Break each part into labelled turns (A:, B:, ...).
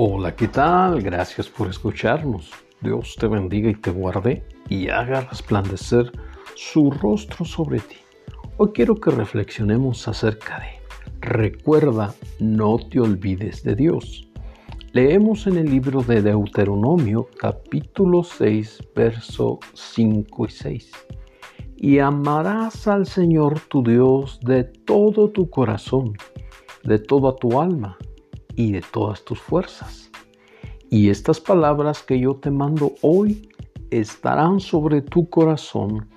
A: Hola, ¿qué tal? Gracias por escucharnos. Dios te bendiga y te guarde y haga resplandecer su rostro sobre ti. Hoy quiero que reflexionemos acerca de Recuerda, no te olvides de Dios. Leemos en el libro de Deuteronomio capítulo 6, verso 5 y 6. Y amarás al Señor tu Dios de todo tu corazón, de toda tu alma y de todas tus fuerzas. Y estas palabras que yo te mando hoy estarán sobre tu corazón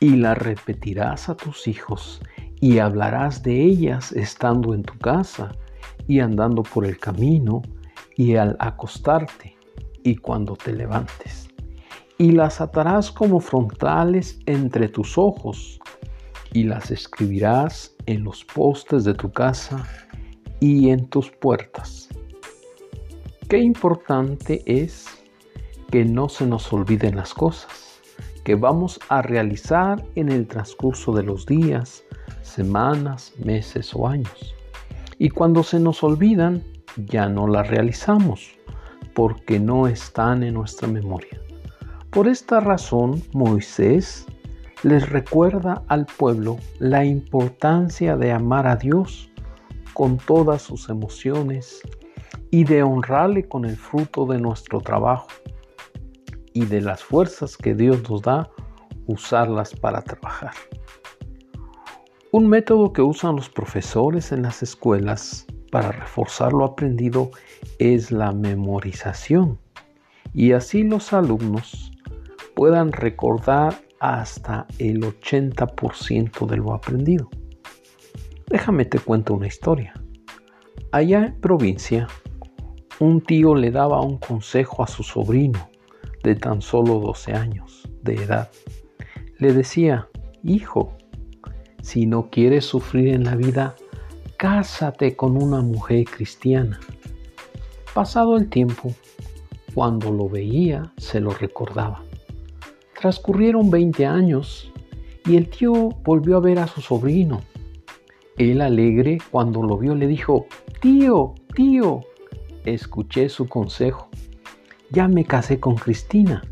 A: y las repetirás a tus hijos y hablarás de ellas estando en tu casa y andando por el camino y al acostarte y cuando te levantes. Y las atarás como frontales entre tus ojos y las escribirás en los postes de tu casa y en tus puertas. Qué importante es que no se nos olviden las cosas que vamos a realizar en el transcurso de los días, semanas, meses o años. Y cuando se nos olvidan, ya no las realizamos porque no están en nuestra memoria. Por esta razón, Moisés les recuerda al pueblo la importancia de amar a Dios con todas sus emociones y de honrarle con el fruto de nuestro trabajo y de las fuerzas que Dios nos da, usarlas para trabajar. Un método que usan los profesores en las escuelas para reforzar lo aprendido es la memorización y así los alumnos puedan recordar hasta el 80% de lo aprendido. Déjame te cuento una historia. Allá en provincia, un tío le daba un consejo a su sobrino de tan solo 12 años de edad. Le decía, hijo, si no quieres sufrir en la vida, cásate con una mujer cristiana. Pasado el tiempo, cuando lo veía, se lo recordaba. Transcurrieron 20 años y el tío volvió a ver a su sobrino él alegre cuando lo vio le dijo, tío, tío, escuché su consejo, ya me casé con Cristina.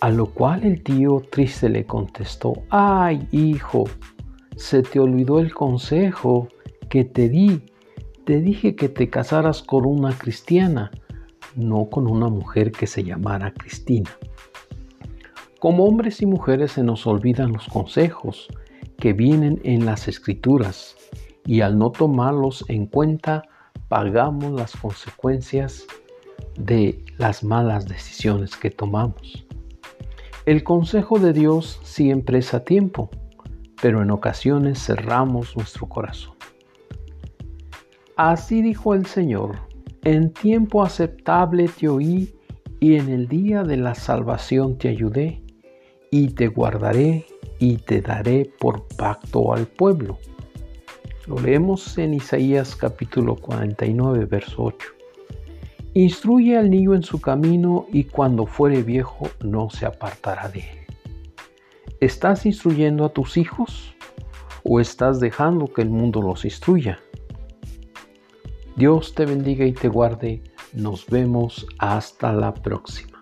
A: A lo cual el tío triste le contestó, ay hijo, se te olvidó el consejo que te di. Te dije que te casaras con una cristiana, no con una mujer que se llamara Cristina. Como hombres y mujeres se nos olvidan los consejos, que vienen en las escrituras y al no tomarlos en cuenta pagamos las consecuencias de las malas decisiones que tomamos. El consejo de Dios siempre es a tiempo, pero en ocasiones cerramos nuestro corazón. Así dijo el Señor, en tiempo aceptable te oí y en el día de la salvación te ayudé y te guardaré y te daré por pacto al pueblo. Lo leemos en Isaías capítulo 49, verso 8. Instruye al niño en su camino y cuando fuere viejo no se apartará de él. ¿Estás instruyendo a tus hijos o estás dejando que el mundo los instruya? Dios te bendiga y te guarde. Nos vemos hasta la próxima.